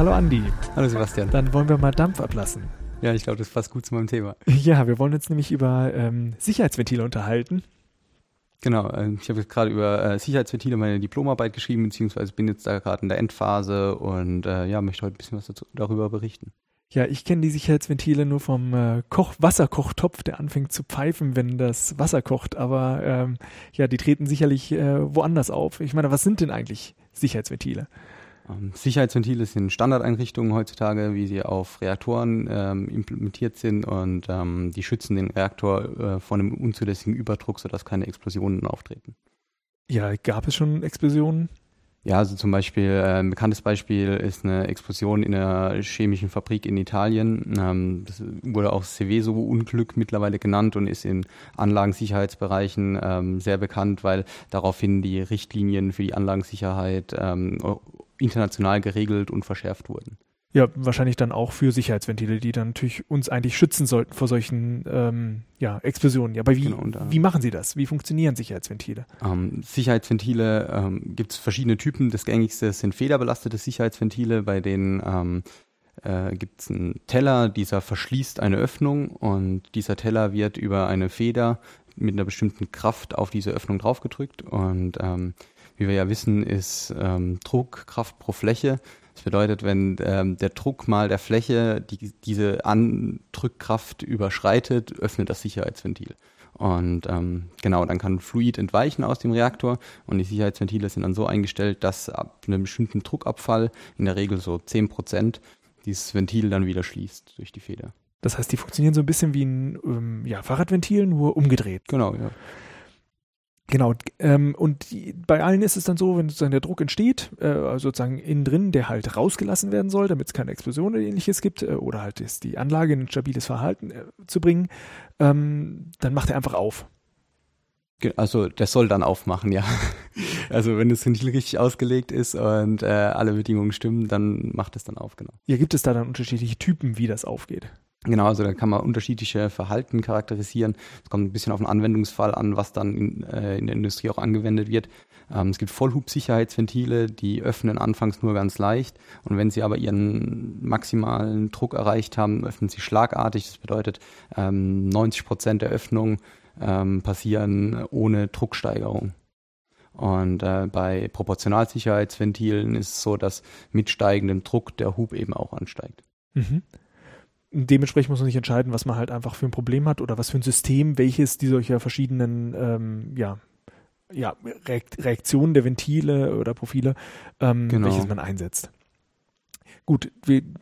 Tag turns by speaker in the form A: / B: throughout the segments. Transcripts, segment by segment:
A: Hallo Andi.
B: Hallo Sebastian.
A: Dann wollen wir mal Dampf ablassen.
B: Ja, ich glaube, das passt gut zu meinem Thema.
A: Ja, wir wollen uns nämlich über ähm, Sicherheitsventile unterhalten.
B: Genau, äh, ich habe gerade über äh, Sicherheitsventile meine Diplomarbeit geschrieben, beziehungsweise bin jetzt da gerade in der Endphase und äh, ja, möchte heute ein bisschen was dazu, darüber berichten.
A: Ja, ich kenne die Sicherheitsventile nur vom äh, Koch Wasserkochtopf, der anfängt zu pfeifen, wenn das Wasser kocht. Aber ähm, ja, die treten sicherlich äh, woanders auf. Ich meine, was sind denn eigentlich Sicherheitsventile?
B: Ähm, Sicherheitsventile sind Standardeinrichtungen heutzutage, wie sie auf Reaktoren ähm, implementiert sind und ähm, die schützen den Reaktor äh, vor einem unzulässigen Überdruck, sodass keine Explosionen auftreten.
A: Ja, gab es schon Explosionen?
B: Ja, also zum Beispiel, äh, ein bekanntes Beispiel ist eine Explosion in einer chemischen Fabrik in Italien. Ähm, das wurde auch Seveso-Unglück mittlerweile genannt und ist in Anlagensicherheitsbereichen ähm, sehr bekannt, weil daraufhin die Richtlinien für die Anlagensicherheit ähm, international geregelt und verschärft wurden.
A: Ja, wahrscheinlich dann auch für Sicherheitsventile, die dann natürlich uns eigentlich schützen sollten vor solchen ähm, ja, Explosionen. Ja, aber wie, genau, wie machen Sie das? Wie funktionieren Sicherheitsventile?
B: Ähm, Sicherheitsventile ähm, gibt es verschiedene Typen. Das gängigste sind federbelastete Sicherheitsventile, bei denen ähm, äh, gibt es einen Teller, dieser verschließt eine Öffnung und dieser Teller wird über eine Feder mit einer bestimmten Kraft auf diese Öffnung draufgedrückt und ähm, wie wir ja wissen, ist ähm, Druck Kraft pro Fläche das bedeutet, wenn ähm, der Druck mal der Fläche die, diese Andrückkraft überschreitet, öffnet das Sicherheitsventil. Und ähm, genau, dann kann Fluid entweichen aus dem Reaktor und die Sicherheitsventile sind dann so eingestellt, dass ab einem bestimmten Druckabfall, in der Regel so 10 Prozent, dieses Ventil dann wieder schließt durch die Feder.
A: Das heißt, die funktionieren so ein bisschen wie ein ähm, ja, Fahrradventil, nur umgedreht.
B: Genau, ja.
A: Genau, ähm, und die, bei allen ist es dann so, wenn sozusagen der Druck entsteht, äh, sozusagen innen drin, der halt rausgelassen werden soll, damit es keine Explosion oder ähnliches gibt, äh, oder halt ist die Anlage in ein stabiles Verhalten äh, zu bringen, ähm, dann macht er einfach auf.
B: Also der soll dann aufmachen, ja. Also wenn das Ventil richtig ausgelegt ist und äh, alle Bedingungen stimmen, dann macht es dann auf, genau.
A: Ja, gibt es da dann unterschiedliche Typen, wie das aufgeht?
B: Genau, also da kann man unterschiedliche Verhalten charakterisieren. Es kommt ein bisschen auf den Anwendungsfall an, was dann in, äh, in der Industrie auch angewendet wird. Ähm, es gibt Vollhubsicherheitsventile, die öffnen anfangs nur ganz leicht und wenn sie aber ihren maximalen Druck erreicht haben, öffnen sie schlagartig. Das bedeutet, ähm, 90 Prozent der Öffnungen ähm, passieren ohne Drucksteigerung. Und äh, bei Proportionalsicherheitsventilen ist es so, dass mit steigendem Druck der Hub eben auch ansteigt. Mhm
A: dementsprechend muss man sich entscheiden, was man halt einfach für ein Problem hat oder was für ein System, welches die solcher verschiedenen ähm, ja, ja, Reaktionen der Ventile oder Profile, ähm, genau. welches man einsetzt. Gut,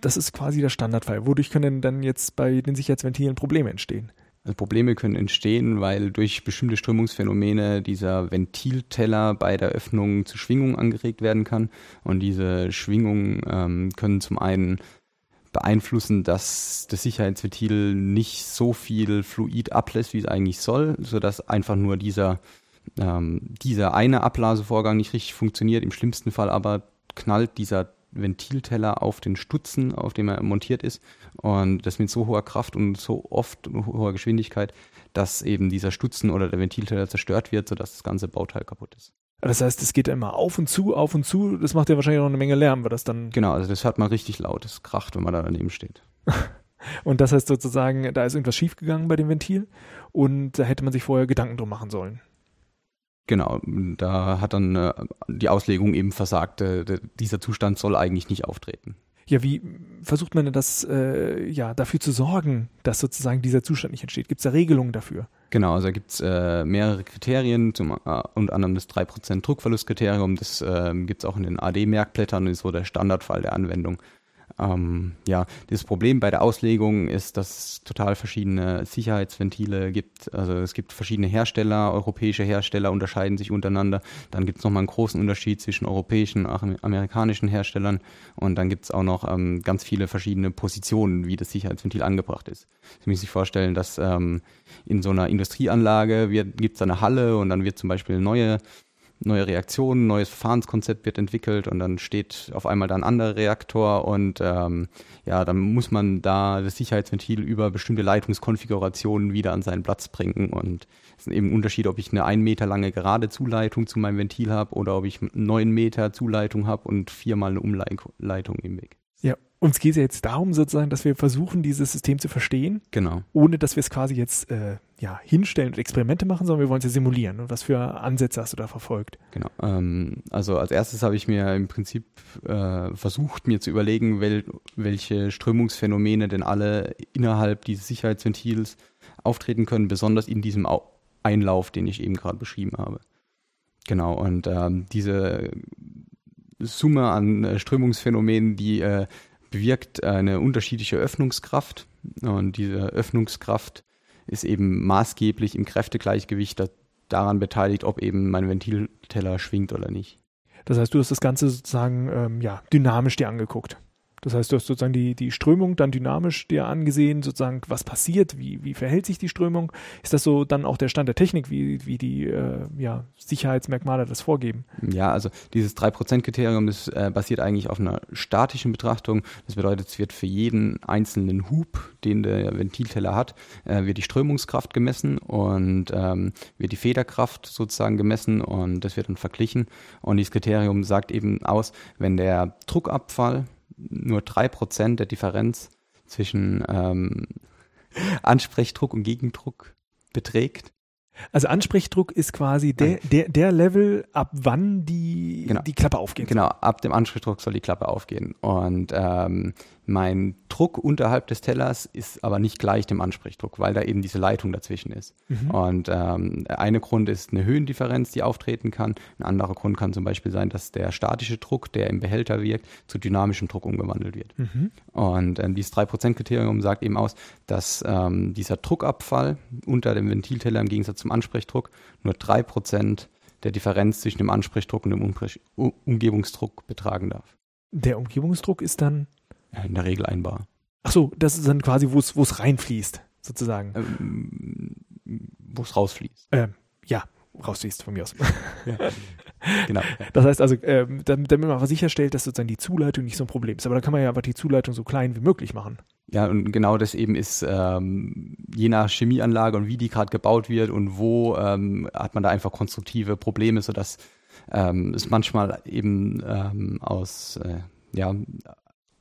A: das ist quasi der Standardfall. Wodurch können dann jetzt bei den Sicherheitsventilen Probleme entstehen?
B: Also Probleme können entstehen, weil durch bestimmte Strömungsphänomene dieser Ventilteller bei der Öffnung zu Schwingungen angeregt werden kann. Und diese Schwingungen ähm, können zum einen beeinflussen, dass das Sicherheitsventil nicht so viel Fluid ablässt, wie es eigentlich soll, sodass einfach nur dieser, ähm, dieser eine Ablasevorgang nicht richtig funktioniert. Im schlimmsten Fall aber knallt dieser Ventilteller auf den Stutzen, auf dem er montiert ist. Und das mit so hoher Kraft und so oft hoher Geschwindigkeit, dass eben dieser Stutzen oder der Ventilteller zerstört wird, sodass das ganze Bauteil kaputt ist.
A: Das heißt, es geht immer auf und zu, auf und zu. Das macht ja wahrscheinlich auch eine Menge Lärm, weil das dann.
B: Genau, also das hört man richtig laut. Das kracht, wenn man da daneben steht.
A: und das heißt sozusagen, da ist irgendwas schiefgegangen bei dem Ventil und da hätte man sich vorher Gedanken drum machen sollen.
B: Genau, da hat dann äh, die Auslegung eben versagt. Äh, dieser Zustand soll eigentlich nicht auftreten.
A: Ja, wie versucht man denn das, äh, ja, dafür zu sorgen, dass sozusagen dieser Zustand nicht entsteht? Gibt es da Regelungen dafür?
B: Genau, also da gibt es äh, mehrere Kriterien, zum, äh, unter anderem das 3% Druckverlustkriterium, das äh, gibt es auch in den AD-Merkblättern und ist so der Standardfall der Anwendung. Ähm, ja, das Problem bei der Auslegung ist, dass es total verschiedene Sicherheitsventile gibt. Also es gibt verschiedene Hersteller, europäische Hersteller unterscheiden sich untereinander. Dann gibt es nochmal einen großen Unterschied zwischen europäischen und amerikanischen Herstellern. Und dann gibt es auch noch ähm, ganz viele verschiedene Positionen, wie das Sicherheitsventil angebracht ist. Sie müssen sich vorstellen, dass ähm, in so einer Industrieanlage gibt es eine Halle und dann wird zum Beispiel eine neue neue Reaktionen, neues Verfahrenskonzept wird entwickelt und dann steht auf einmal da ein anderer Reaktor und ähm, ja, dann muss man da das Sicherheitsventil über bestimmte Leitungskonfigurationen wieder an seinen Platz bringen und es ist eben ein Unterschied, ob ich eine ein Meter lange gerade Zuleitung zu meinem Ventil habe oder ob ich neun Meter Zuleitung habe und viermal eine Umleitung im Weg.
A: Ja, uns geht es ja jetzt darum, sozusagen, dass wir versuchen, dieses System zu verstehen.
B: Genau.
A: Ohne dass wir es quasi jetzt äh, ja, hinstellen und Experimente machen, sondern wir wollen es ja simulieren. Und was für Ansätze hast du da verfolgt?
B: Genau. Ähm, also als erstes habe ich mir im Prinzip äh, versucht, mir zu überlegen, wel welche Strömungsphänomene denn alle innerhalb dieses Sicherheitsventils auftreten können, besonders in diesem Au Einlauf, den ich eben gerade beschrieben habe. Genau. Und ähm, diese Summe an äh, Strömungsphänomenen, die äh, bewirkt eine unterschiedliche Öffnungskraft. Und diese Öffnungskraft ist eben maßgeblich im Kräftegleichgewicht daran beteiligt, ob eben mein Ventilteller schwingt oder nicht.
A: Das heißt, du hast das Ganze sozusagen ähm, ja, dynamisch dir angeguckt. Das heißt, du hast sozusagen die, die Strömung dann dynamisch dir angesehen, sozusagen, was passiert, wie, wie verhält sich die Strömung? Ist das so dann auch der Stand der Technik, wie, wie die äh, ja, Sicherheitsmerkmale das vorgeben?
B: Ja, also dieses 3%-Kriterium, das äh, basiert eigentlich auf einer statischen Betrachtung. Das bedeutet, es wird für jeden einzelnen Hub, den der Ventilteller hat, äh, wird die Strömungskraft gemessen und ähm, wird die Federkraft sozusagen gemessen und das wird dann verglichen. Und dieses Kriterium sagt eben aus, wenn der Druckabfall nur 3% der Differenz zwischen ähm, Ansprechdruck und Gegendruck beträgt.
A: Also Ansprechdruck ist quasi der, der, der Level, ab wann die,
B: genau.
A: die Klappe aufgeht.
B: Genau, ab dem Ansprechdruck soll die Klappe aufgehen. Und ähm, mein Druck unterhalb des Tellers ist aber nicht gleich dem Ansprechdruck, weil da eben diese Leitung dazwischen ist. Mhm. Und ähm, eine Grund ist eine Höhendifferenz, die auftreten kann. Ein anderer Grund kann zum Beispiel sein, dass der statische Druck, der im Behälter wirkt, zu dynamischem Druck umgewandelt wird. Mhm. Und ähm, dieses 3%-Kriterium sagt eben aus, dass ähm, dieser Druckabfall unter dem Ventilteller im Gegensatz zum Ansprechdruck nur 3% der Differenz zwischen dem Ansprechdruck und dem um Umgebungsdruck betragen darf.
A: Der Umgebungsdruck ist dann
B: in der Regel ein Bar.
A: Ach so, das ist dann quasi, wo es reinfließt, sozusagen.
B: Ähm, wo es rausfließt.
A: Ähm, ja, rausfließt von mir aus.
B: Ja. genau.
A: Das heißt also, ähm, damit, damit man sicherstellt, dass sozusagen die Zuleitung nicht so ein Problem ist. Aber da kann man ja einfach die Zuleitung so klein wie möglich machen.
B: Ja, und genau das eben ist, ähm, je nach Chemieanlage und wie die gerade gebaut wird und wo, ähm, hat man da einfach konstruktive Probleme, sodass ähm, es manchmal eben ähm, aus äh, ja,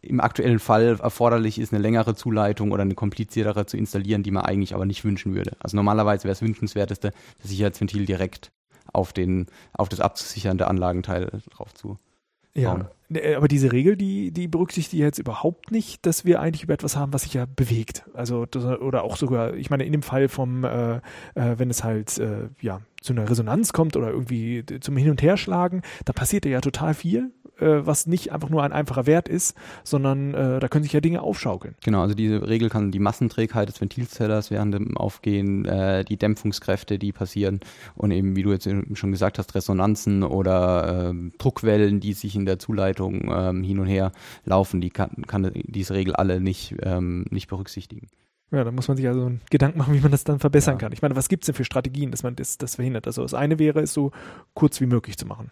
B: im aktuellen Fall erforderlich ist, eine längere Zuleitung oder eine kompliziertere zu installieren, die man eigentlich aber nicht wünschen würde. Also normalerweise wäre es wünschenswerteste, das Sicherheitsventil direkt auf, den, auf das abzusichernde Anlagenteil drauf zu.
A: Ja, äh, aber diese Regel, die, die berücksichtigt jetzt überhaupt nicht, dass wir eigentlich über etwas haben, was sich ja bewegt. Also das, oder auch sogar, ich meine, in dem Fall vom, äh, äh, wenn es halt äh, ja zu einer Resonanz kommt oder irgendwie zum Hin- und Herschlagen, da passiert ja total viel äh, was nicht einfach nur ein einfacher Wert ist, sondern äh, da können sich ja Dinge aufschaukeln.
B: Genau, also diese Regel kann die Massenträgheit des Ventilzellers während dem Aufgehen, äh, die Dämpfungskräfte, die passieren und eben, wie du jetzt schon gesagt hast, Resonanzen oder äh, Druckwellen, die sich in der Zuleitung ähm, hin und her laufen, die kann, kann diese Regel alle nicht, ähm, nicht berücksichtigen.
A: Ja, da muss man sich also einen Gedanken machen, wie man das dann verbessern ja. kann. Ich meine, was gibt es denn für Strategien, dass man das, das verhindert? Also das eine wäre es so kurz wie möglich zu machen.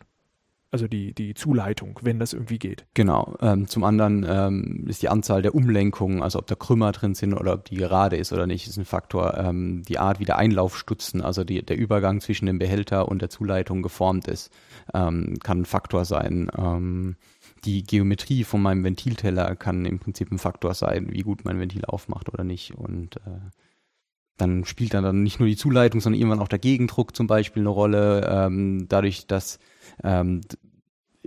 A: Also die, die Zuleitung, wenn das irgendwie geht.
B: Genau. Ähm, zum anderen ähm, ist die Anzahl der Umlenkungen, also ob da Krümmer drin sind oder ob die gerade ist oder nicht, ist ein Faktor. Ähm, die Art, wie der Einlaufstutzen, also die, der Übergang zwischen dem Behälter und der Zuleitung geformt ist, ähm, kann ein Faktor sein. Ähm, die Geometrie von meinem Ventilteller kann im Prinzip ein Faktor sein, wie gut mein Ventil aufmacht oder nicht. Und äh, dann spielt dann, dann nicht nur die Zuleitung, sondern irgendwann auch der Gegendruck zum Beispiel eine Rolle. Ähm, dadurch, dass ähm,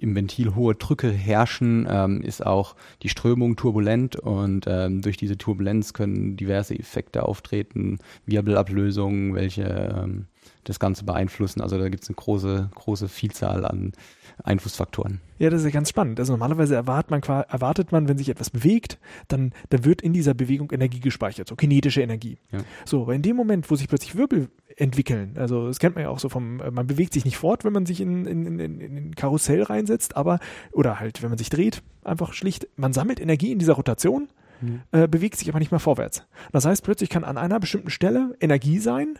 B: im Ventil hohe Drücke herrschen, ähm, ist auch die Strömung turbulent und ähm, durch diese Turbulenz können diverse Effekte auftreten, Wirbelablösungen, welche ähm, das Ganze beeinflussen. Also da gibt es eine große, große Vielzahl an Einflussfaktoren.
A: Ja, das ist ja ganz spannend. Also normalerweise erwartet man, erwartet man, wenn sich etwas bewegt, dann, dann wird in dieser Bewegung Energie gespeichert, so kinetische Energie. Ja. So, aber in dem Moment, wo sich plötzlich Wirbel entwickeln, also das kennt man ja auch so vom, man bewegt sich nicht fort, wenn man sich in, in, in, in ein Karussell reinsetzt, aber, oder halt, wenn man sich dreht, einfach schlicht, man sammelt Energie in dieser Rotation, mhm. äh, bewegt sich aber nicht mehr vorwärts. Das heißt, plötzlich kann an einer bestimmten Stelle Energie sein,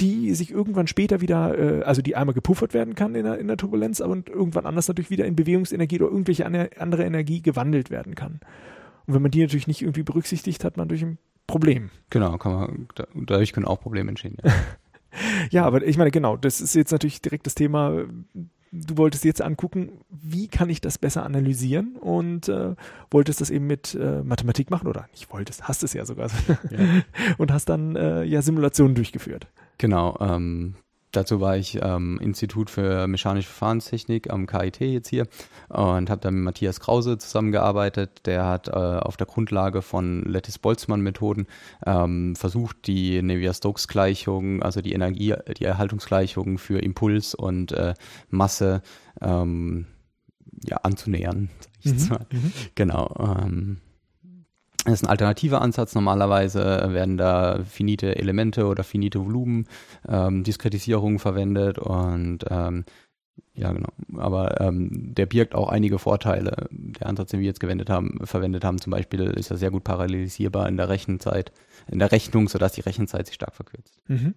A: die sich irgendwann später wieder, äh, also die einmal gepuffert werden kann in der, in der Turbulenz und irgendwann anders natürlich wieder in Bewegungsenergie oder irgendwelche andere Energie gewandelt werden kann. Und wenn man die natürlich nicht irgendwie berücksichtigt, hat man durch ein Problem.
B: Genau, kann man, dadurch können auch Probleme entstehen. Ja.
A: ja, aber ich meine, genau, das ist jetzt natürlich direkt das Thema, du wolltest jetzt angucken, wie kann ich das besser analysieren und äh, wolltest das eben mit äh, Mathematik machen oder nicht wolltest, hast es ja sogar ja. und hast dann äh, ja Simulationen durchgeführt.
B: Genau, ähm, Dazu war ich am ähm, Institut für mechanische Verfahrenstechnik am KIT jetzt hier und habe da mit Matthias Krause zusammengearbeitet. Der hat äh, auf der Grundlage von Lattice-Boltzmann-Methoden ähm, versucht, die Navier-Stokes-Gleichung, also die Energie, die Erhaltungsgleichung für Impuls und äh, Masse ähm, ja, anzunähern. Mhm, mhm. Genau. Das ist ein alternativer Ansatz. Normalerweise werden da finite Elemente oder finite Volumen, ähm, Diskretisierungen verwendet und ähm, ja, genau. Aber ähm, der birgt auch einige Vorteile. Der Ansatz, den wir jetzt gewendet haben, verwendet haben, zum Beispiel, ist er sehr gut parallelisierbar in der Rechenzeit in der Rechnung, sodass die Rechenzeit sich stark verkürzt.
A: Mhm.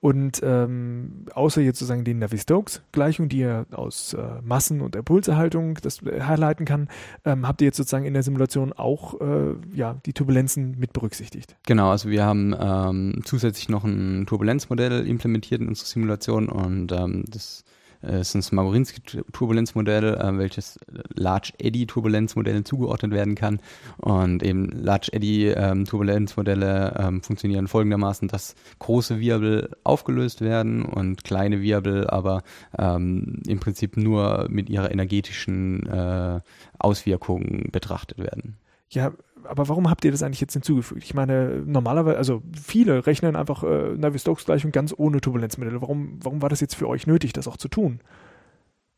A: Und ähm, außer jetzt sozusagen die Navier-Stokes-Gleichung, die ihr aus äh, Massen- und Impulserhaltung das herleiten kann, ähm, habt ihr jetzt sozusagen in der Simulation auch äh, ja, die Turbulenzen mit berücksichtigt?
B: Genau, also wir haben ähm, zusätzlich noch ein Turbulenzmodell implementiert in unserer Simulation und ähm, das äh, es ist ein Smagorinsky-Turbulenzmodell, äh, welches Large Eddy-Turbulenzmodellen zugeordnet werden kann. Und eben Large Eddy-Turbulenzmodelle ähm, ähm, funktionieren folgendermaßen, dass große Wirbel aufgelöst werden und kleine Wirbel aber ähm, im Prinzip nur mit ihrer energetischen äh, Auswirkung betrachtet werden.
A: Ja, aber warum habt ihr das eigentlich jetzt hinzugefügt? Ich meine, normalerweise, also viele rechnen einfach äh, Navier-Stokes-Gleichung ganz ohne Turbulenzmittel. Warum, warum war das jetzt für euch nötig, das auch zu tun?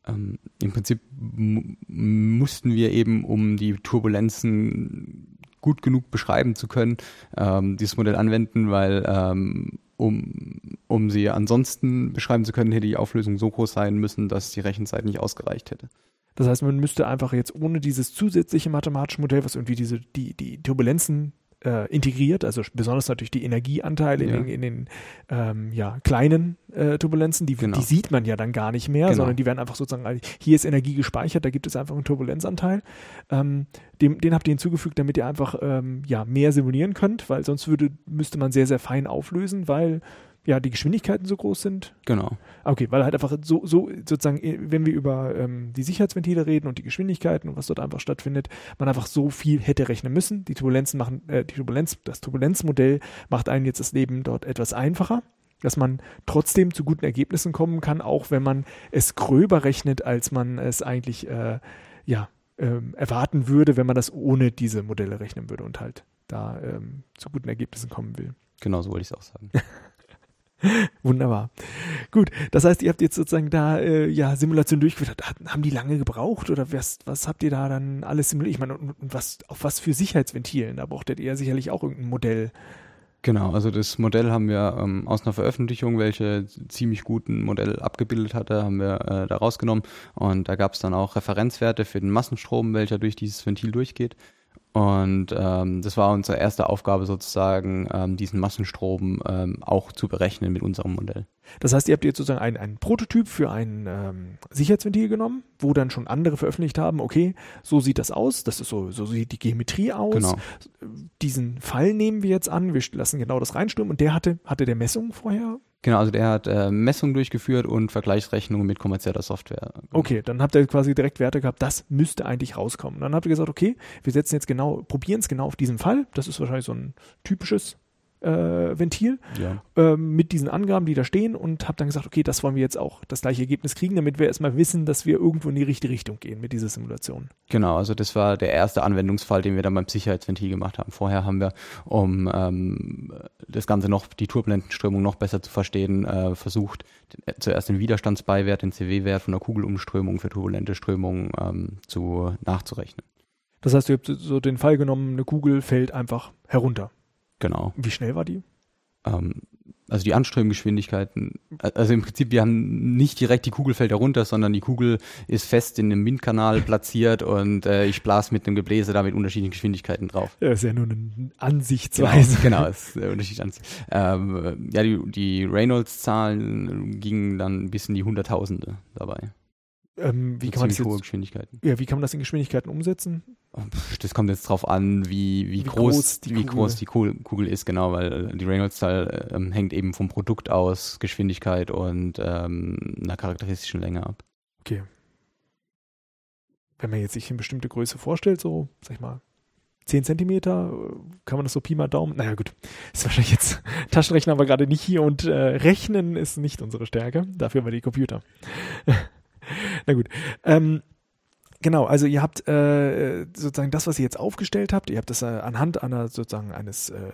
B: Ähm, Im Prinzip mussten wir eben, um die Turbulenzen gut genug beschreiben zu können, ähm, dieses Modell anwenden, weil ähm, um, um sie ansonsten beschreiben zu können, hätte die Auflösung so groß sein müssen, dass die Rechenzeit nicht ausgereicht hätte.
A: Das heißt, man müsste einfach jetzt ohne dieses zusätzliche mathematische Modell, was irgendwie diese, die, die Turbulenzen äh, integriert, also besonders natürlich die Energieanteile ja. in, in, den ähm, ja, kleinen äh, Turbulenzen, die, genau. die sieht man ja dann gar nicht mehr, genau. sondern die werden einfach sozusagen, hier ist Energie gespeichert, da gibt es einfach einen Turbulenzanteil. Ähm, dem, den habt ihr hinzugefügt, damit ihr einfach ähm, ja, mehr simulieren könnt, weil sonst würde, müsste man sehr, sehr fein auflösen, weil ja, die Geschwindigkeiten so groß sind.
B: Genau.
A: Okay, weil halt einfach so, so sozusagen, äh, wenn wir über ähm, die Sicherheitsventile reden und die Geschwindigkeiten und was dort einfach stattfindet, man einfach so viel hätte rechnen müssen. Die Turbulenzen machen, äh, die Turbulenz, das Turbulenzmodell macht einen jetzt das Leben dort etwas einfacher, dass man trotzdem zu guten Ergebnissen kommen kann, auch wenn man es gröber rechnet, als man es eigentlich äh, ja, ähm, erwarten würde, wenn man das ohne diese Modelle rechnen würde und halt da ähm, zu guten Ergebnissen kommen will.
B: Genau so wollte ich es auch sagen.
A: Wunderbar. Gut, das heißt, ihr habt jetzt sozusagen da äh, ja Simulation durchgeführt. Haben die lange gebraucht oder was, was habt ihr da dann alles simuliert? Ich meine, und, und was, auf was für Sicherheitsventilen? Da brauchtet ihr sicherlich auch irgendein Modell.
B: Genau, also das Modell haben wir ähm, aus einer Veröffentlichung, welche ziemlich gut ein Modell abgebildet hatte, haben wir äh, da rausgenommen und da gab es dann auch Referenzwerte für den Massenstrom, welcher durch dieses Ventil durchgeht. Und ähm, das war unsere erste Aufgabe sozusagen, ähm, diesen Massenstrom ähm, auch zu berechnen mit unserem Modell.
A: Das heißt, ihr habt jetzt sozusagen einen, einen Prototyp für ein ähm, Sicherheitsventil genommen, wo dann schon andere veröffentlicht haben, okay, so sieht das aus, das ist so, so sieht die Geometrie aus. Genau. Diesen Fall nehmen wir jetzt an, wir lassen genau das reinstürmen und der hatte, hatte der Messungen vorher
B: Genau, also der hat äh, Messungen durchgeführt und Vergleichsrechnungen mit kommerzieller Software.
A: Okay, dann habt ihr quasi direkt Werte gehabt, das müsste eigentlich rauskommen. Dann habt ihr gesagt, okay, wir setzen jetzt genau, probieren es genau auf diesen Fall. Das ist wahrscheinlich so ein typisches äh, Ventil ja. äh, mit diesen Angaben, die da stehen und habe dann gesagt, okay, das wollen wir jetzt auch das gleiche Ergebnis kriegen, damit wir erstmal wissen, dass wir irgendwo in die richtige Richtung gehen mit dieser Simulation.
B: Genau, also das war der erste Anwendungsfall, den wir dann beim Sicherheitsventil gemacht haben. Vorher haben wir, um ähm, das Ganze noch, die Turbulentenströmung noch besser zu verstehen, äh, versucht, zuerst den Widerstandsbeiwert, den CW-Wert von der Kugelumströmung für turbulente Strömungen ähm, zu, nachzurechnen.
A: Das heißt, ihr habt so den Fall genommen, eine Kugel fällt einfach herunter.
B: Genau.
A: Wie schnell war die?
B: Ähm, also die Anströmgeschwindigkeiten, also im Prinzip, wir haben nicht direkt die Kugelfelder runter, sondern die Kugel ist fest in einem Windkanal platziert und äh, ich blase mit einem Gebläse da mit unterschiedlichen Geschwindigkeiten drauf.
A: Ja, ist ja nur eine Ansichtsweise.
B: Genau, genau ist äh, unterschiedlich. Ähm, ja, die, die Reynolds-Zahlen gingen dann bis in die Hunderttausende dabei.
A: Ähm, wie, kann man das jetzt,
B: Geschwindigkeiten.
A: Ja, wie kann man das in Geschwindigkeiten umsetzen?
B: Das kommt jetzt drauf an, wie, wie, wie groß, groß, die, wie Kugel. groß die Kugel ist, genau, weil äh, die Reynolds-Zahl ähm, hängt eben vom Produkt aus, Geschwindigkeit und ähm, einer charakteristischen Länge ab.
A: okay. Wenn man jetzt sich eine bestimmte Größe vorstellt, so, sag ich mal, 10 Zentimeter, kann man das so Pi mal Daumen? Naja, gut. Ist wahrscheinlich jetzt Taschenrechner aber gerade nicht hier und äh, Rechnen ist nicht unsere Stärke. Dafür haben wir die Computer. Na gut. Ähm, genau, also ihr habt äh, sozusagen das, was ihr jetzt aufgestellt habt, ihr habt das äh, anhand einer sozusagen eines äh,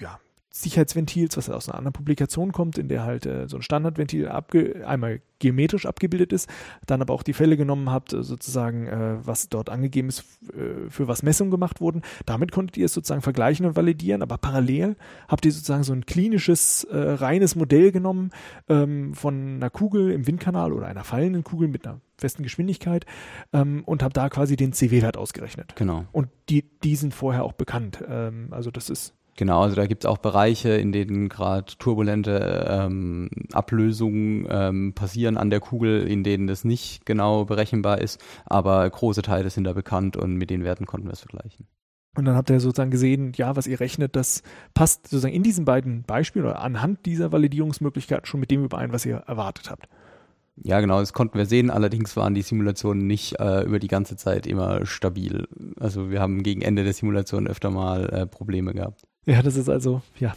A: ja, Sicherheitsventils, was aus einer anderen Publikation kommt, in der halt äh, so ein Standardventil abge einmal geometrisch abgebildet ist, dann aber auch die Fälle genommen habt, äh, sozusagen, äh, was dort angegeben ist, äh, für was Messungen gemacht wurden. Damit konntet ihr es sozusagen vergleichen und validieren, aber parallel habt ihr sozusagen so ein klinisches, äh, reines Modell genommen ähm, von einer Kugel im Windkanal oder einer fallenden Kugel mit einer festen Geschwindigkeit ähm, und habt da quasi den CW-Wert ausgerechnet.
B: Genau.
A: Und die, die sind vorher auch bekannt. Ähm, also das ist
B: Genau, also da gibt es auch Bereiche, in denen gerade turbulente ähm, Ablösungen ähm, passieren an der Kugel, in denen das nicht genau berechenbar ist, aber große Teile sind da bekannt und mit den Werten konnten wir es vergleichen.
A: Und dann habt ihr sozusagen gesehen, ja, was ihr rechnet, das passt sozusagen in diesen beiden Beispielen oder anhand dieser Validierungsmöglichkeiten schon mit dem überein, was ihr erwartet habt.
B: Ja, genau, das konnten wir sehen. Allerdings waren die Simulationen nicht äh, über die ganze Zeit immer stabil. Also wir haben gegen Ende der Simulation öfter mal äh, Probleme gehabt.
A: Ja, das ist also, ja,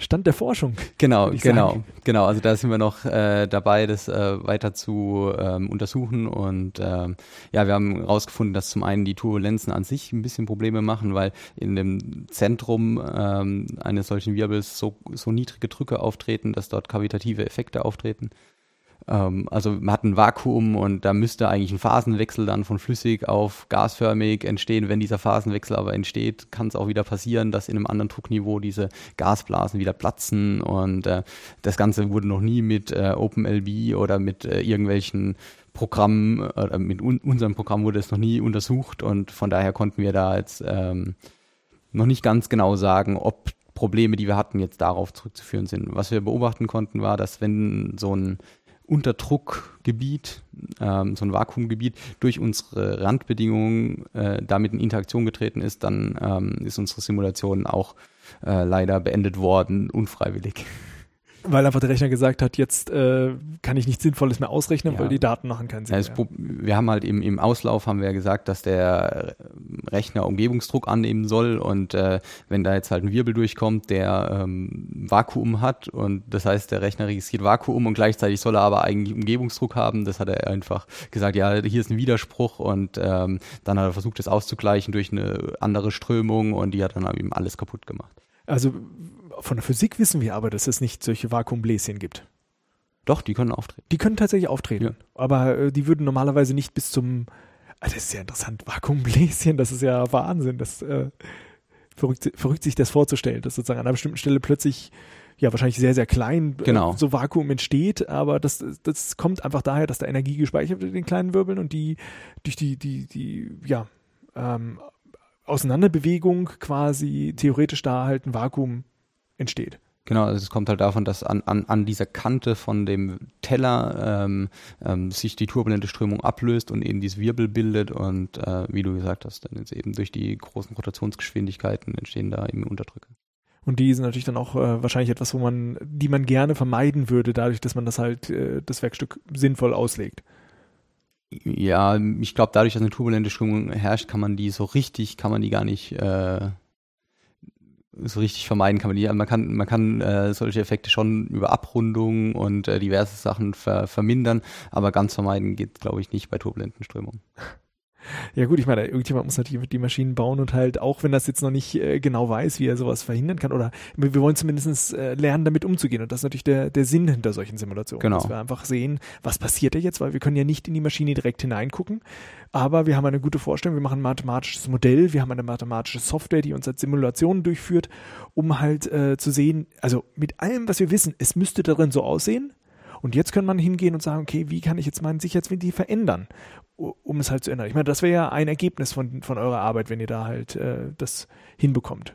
A: Stand der Forschung.
B: Genau, genau, sagen. genau. Also da sind wir noch äh, dabei, das äh, weiter zu ähm, untersuchen. Und ähm, ja, wir haben herausgefunden, dass zum einen die Turbulenzen an sich ein bisschen Probleme machen, weil in dem Zentrum ähm, eines solchen Wirbels so, so niedrige Drücke auftreten, dass dort kavitative Effekte auftreten. Ähm, also man hat ein Vakuum und da müsste eigentlich ein Phasenwechsel dann von flüssig auf gasförmig entstehen. Wenn dieser Phasenwechsel aber entsteht, kann es auch wieder passieren, dass in einem anderen Druckniveau diese Gasblasen wieder platzen und äh, das Ganze wurde noch nie mit äh, OpenLB oder mit äh, irgendwelchen Programmen mit un unserem Programm wurde es noch nie untersucht und von daher konnten wir da jetzt ähm, noch nicht ganz genau sagen, ob Probleme, die wir hatten, jetzt darauf zurückzuführen sind. Was wir beobachten konnten, war, dass wenn so ein Unterdruckgebiet, ähm, so ein Vakuumgebiet, durch unsere Randbedingungen äh, damit in Interaktion getreten ist, dann ähm, ist unsere Simulation auch äh, leider beendet worden, unfreiwillig.
A: Weil einfach der Rechner gesagt hat, jetzt äh, kann ich nichts Sinnvolles mehr ausrechnen, ja. weil die Daten machen keinen Sinn
B: ja, mehr. Wir haben halt im, im Auslauf haben wir gesagt, dass der Rechner Umgebungsdruck annehmen soll und äh, wenn da jetzt halt ein Wirbel durchkommt, der ähm, Vakuum hat und das heißt, der Rechner registriert Vakuum und gleichzeitig soll er aber eigentlich Umgebungsdruck haben, das hat er einfach gesagt, ja, hier ist ein Widerspruch und ähm, dann hat er versucht, das auszugleichen durch eine andere Strömung und die hat dann eben alles kaputt gemacht.
A: Also von der Physik wissen wir aber, dass es nicht solche Vakuumbläschen gibt.
B: Doch, die können auftreten.
A: Die können tatsächlich auftreten. Ja. Aber äh, die würden normalerweise nicht bis zum. Also das ist ja interessant. Vakuumbläschen, das ist ja Wahnsinn. Das äh, verrückt, verrückt sich das vorzustellen, dass sozusagen an einer bestimmten Stelle plötzlich ja wahrscheinlich sehr, sehr klein
B: äh, genau.
A: äh, so Vakuum entsteht, aber das, das kommt einfach daher, dass da Energie gespeichert wird in den kleinen Wirbeln und die durch die, die, die, ja, ähm, Auseinanderbewegung quasi theoretisch da halt ein Vakuum entsteht.
B: Genau, also es kommt halt davon, dass an, an, an dieser Kante von dem Teller ähm, ähm, sich die turbulente Strömung ablöst und eben dieses Wirbel bildet und äh, wie du gesagt hast, dann jetzt eben durch die großen Rotationsgeschwindigkeiten entstehen da eben Unterdrücke.
A: Und die sind natürlich dann auch äh, wahrscheinlich etwas, wo man, die man gerne vermeiden würde, dadurch, dass man das halt, äh, das Werkstück sinnvoll auslegt.
B: Ja, ich glaube, dadurch, dass eine turbulente Strömung herrscht, kann man die so richtig, kann man die gar nicht äh, so richtig vermeiden kann man die. Man kann, man kann äh, solche Effekte schon über Abrundung und äh, diverse Sachen ver vermindern, aber ganz vermeiden geht, glaube ich, nicht bei turbulenten Strömungen.
A: Ja gut, ich meine, irgendjemand muss natürlich die Maschinen bauen und halt, auch wenn das jetzt noch nicht äh, genau weiß, wie er sowas verhindern kann, oder wir wollen zumindest äh, lernen, damit umzugehen. Und das ist natürlich der, der Sinn hinter solchen Simulationen.
B: Genau.
A: Dass wir einfach sehen, was passiert da jetzt, weil wir können ja nicht in die Maschine direkt hineingucken, aber wir haben eine gute Vorstellung, wir machen ein mathematisches Modell, wir haben eine mathematische Software, die uns als Simulation durchführt, um halt äh, zu sehen, also mit allem, was wir wissen, es müsste darin so aussehen, und jetzt kann man hingehen und sagen, okay, wie kann ich jetzt meinen Sicherheitsventil verändern, um es halt zu ändern? Ich meine, das wäre ja ein Ergebnis von, von eurer Arbeit, wenn ihr da halt äh, das hinbekommt.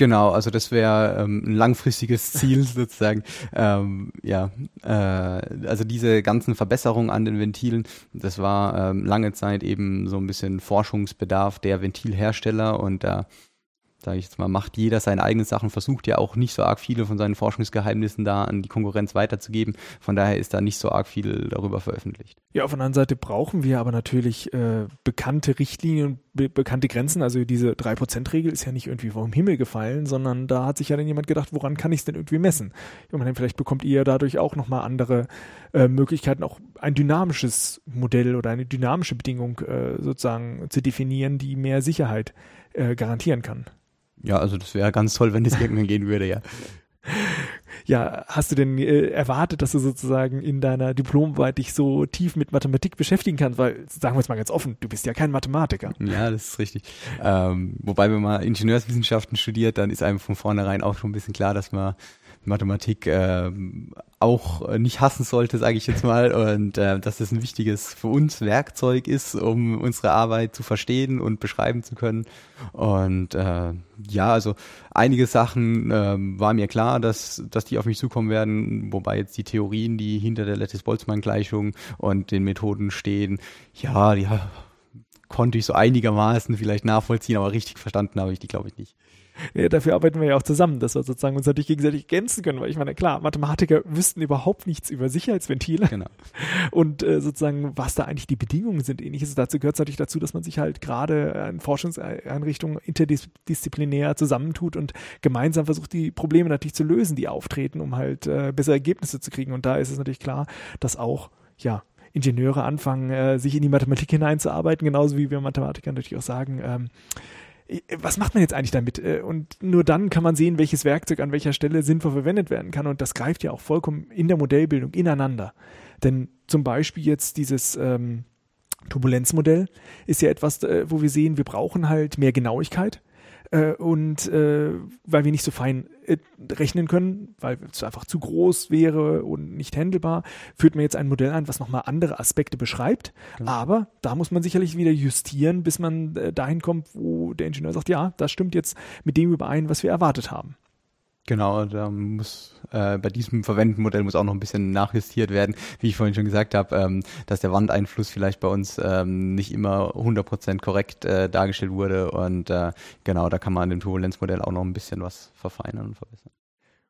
B: Genau, also das wäre ähm, ein langfristiges Ziel sozusagen. Ähm, ja, äh, also diese ganzen Verbesserungen an den Ventilen, das war ähm, lange Zeit eben so ein bisschen Forschungsbedarf der Ventilhersteller und da sage ich jetzt mal, macht jeder seine eigenen Sachen, versucht ja auch nicht so arg viele von seinen Forschungsgeheimnissen da an die Konkurrenz weiterzugeben. Von daher ist da nicht so arg viel darüber veröffentlicht.
A: Ja, auf der anderen Seite brauchen wir aber natürlich äh, bekannte Richtlinien be bekannte Grenzen. Also diese 3%-Regel ist ja nicht irgendwie vom Himmel gefallen, sondern da hat sich ja dann jemand gedacht, woran kann ich es denn irgendwie messen? Ich meine, vielleicht bekommt ihr dadurch auch nochmal andere äh, Möglichkeiten, auch ein dynamisches Modell oder eine dynamische Bedingung äh, sozusagen zu definieren, die mehr Sicherheit äh, garantieren kann.
B: Ja, also das wäre ganz toll, wenn das irgendwann gehen würde, ja.
A: Ja, hast du denn äh, erwartet, dass du sozusagen in deiner Diplomarbeit dich so tief mit Mathematik beschäftigen kannst? Weil, sagen wir es mal ganz offen, du bist ja kein Mathematiker.
B: Ja, das ist richtig. Ähm, wobei, wenn man Ingenieurswissenschaften studiert, dann ist einem von vornherein auch schon ein bisschen klar, dass man Mathematik äh, auch nicht hassen sollte, sage ich jetzt mal, und äh, dass es ein wichtiges für uns Werkzeug ist, um unsere Arbeit zu verstehen und beschreiben zu können. Und äh, ja, also einige Sachen äh, war mir klar, dass, dass die auf mich zukommen werden, wobei jetzt die Theorien, die hinter der Lattice-Boltzmann-Gleichung und den Methoden stehen, ja, die konnte ich so einigermaßen vielleicht nachvollziehen, aber richtig verstanden habe ich die, glaube ich, nicht.
A: Ja, dafür arbeiten wir ja auch zusammen, dass wir sozusagen uns natürlich gegenseitig ergänzen können, weil ich meine, klar, Mathematiker wüssten überhaupt nichts über Sicherheitsventile
B: Genau.
A: und äh, sozusagen, was da eigentlich die Bedingungen sind, ähnliches. Dazu gehört es natürlich dazu, dass man sich halt gerade in Forschungseinrichtungen interdisziplinär zusammentut und gemeinsam versucht, die Probleme natürlich zu lösen, die auftreten, um halt äh, bessere Ergebnisse zu kriegen. Und da ist es natürlich klar, dass auch, ja, Ingenieure anfangen, äh, sich in die Mathematik hineinzuarbeiten, genauso wie wir Mathematiker natürlich auch sagen, ähm, was macht man jetzt eigentlich damit? Äh, und nur dann kann man sehen, welches Werkzeug an welcher Stelle sinnvoll verwendet werden kann. Und das greift ja auch vollkommen in der Modellbildung ineinander. Denn zum Beispiel jetzt dieses ähm, Turbulenzmodell ist ja etwas, äh, wo wir sehen, wir brauchen halt mehr Genauigkeit äh, und äh, weil wir nicht so fein äh, rechnen können, weil es einfach zu groß wäre und nicht handelbar, führt man jetzt ein Modell ein, was nochmal andere Aspekte beschreibt. Genau. Aber da muss man sicherlich wieder justieren, bis man äh, dahin kommt, wo der Ingenieur sagt, ja, das stimmt jetzt mit dem überein, was wir erwartet haben.
B: Genau, da muss äh, bei diesem verwendeten Modell muss auch noch ein bisschen nachjustiert werden, wie ich vorhin schon gesagt habe, ähm, dass der Wandeinfluss vielleicht bei uns ähm, nicht immer 100% korrekt äh, dargestellt wurde und äh, genau, da kann man an dem Turbulenzmodell auch noch ein bisschen was verfeinern und verbessern.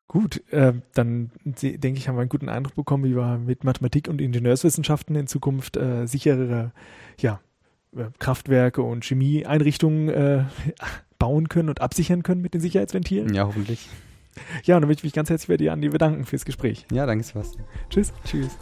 A: Gut, äh, dann denke ich, haben wir einen guten Eindruck bekommen, wie wir mit Mathematik und Ingenieurswissenschaften in Zukunft äh, sicherere ja, äh, Kraftwerke und Chemieeinrichtungen bauen können und absichern können mit den Sicherheitsventilen.
B: Ja, hoffentlich.
A: Ja, und dann möchte ich mich ganz herzlich bei dir, Andi, bedanken fürs Gespräch.
B: Ja, danke, Sebastian.
A: Tschüss. Tschüss.